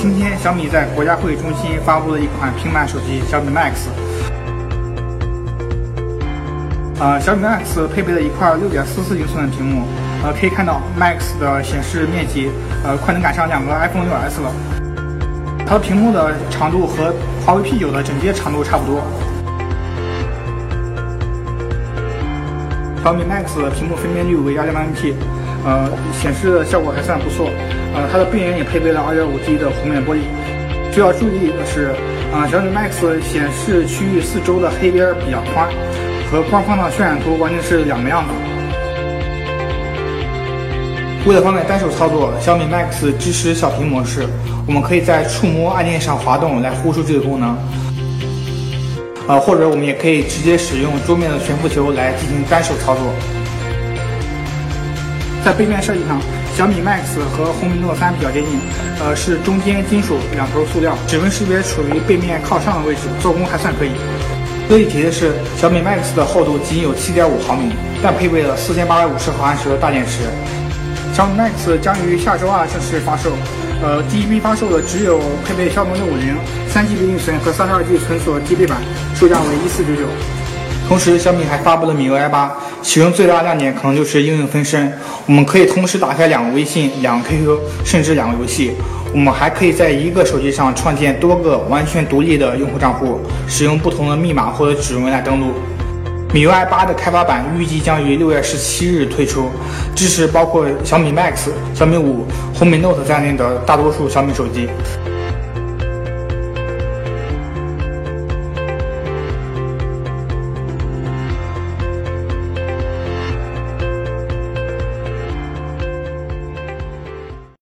今天小米在国家会议中心发布了一款平板手机小米 Max。呃，小米 Max 配备了一块6.44英寸的屏幕，呃，可以看到 Max 的显示面积，呃，快能赶上两个 iPhone 6s 了。它的屏幕的长度和华为 P9 的整机长度差不多。小米 Max 的屏幕分辨率为 2.8P，呃，显示效果还算不错。呃，它的背面也配备了 2.5G 的弧面玻璃。需要注意的是，呃，小米 Max 显示区域四周的黑边比较宽，和官方的渲染图完全是两个样子。为了方便单手操作，小米 Max 支持小屏模式，我们可以在触摸按键上滑动来呼出这个功能。呃，或者我们也可以直接使用桌面的悬浮球来进行单手操作。在背面设计上，小米 Max 和红米 Note 3比较接近，呃，是中间金属，两头塑料。指纹识别处于背面靠上的位置，做工还算可以。值得一提的是，小米 Max 的厚度仅有7.5毫米，但配备了4850毫安时的大电池。小米 Max 将于下周二正式发售，呃，第一批发售的只有配备骁龙六五零、三 G B 内存和三十二 G 存储 G B 版，售价为一四九九。同时，小米还发布了米 U I 八。其中最大的亮点可能就是应用分身。我们可以同时打开两个微信两个 qq 甚至两个游戏。我们还可以在一个手机上创建多个完全独立的用户账户使用不同的密码或者指纹来登录。米 ui 八的开发版预计将于六月十七日推出支持包括小米 max 小米五红米 note 在内的大多数小米手机。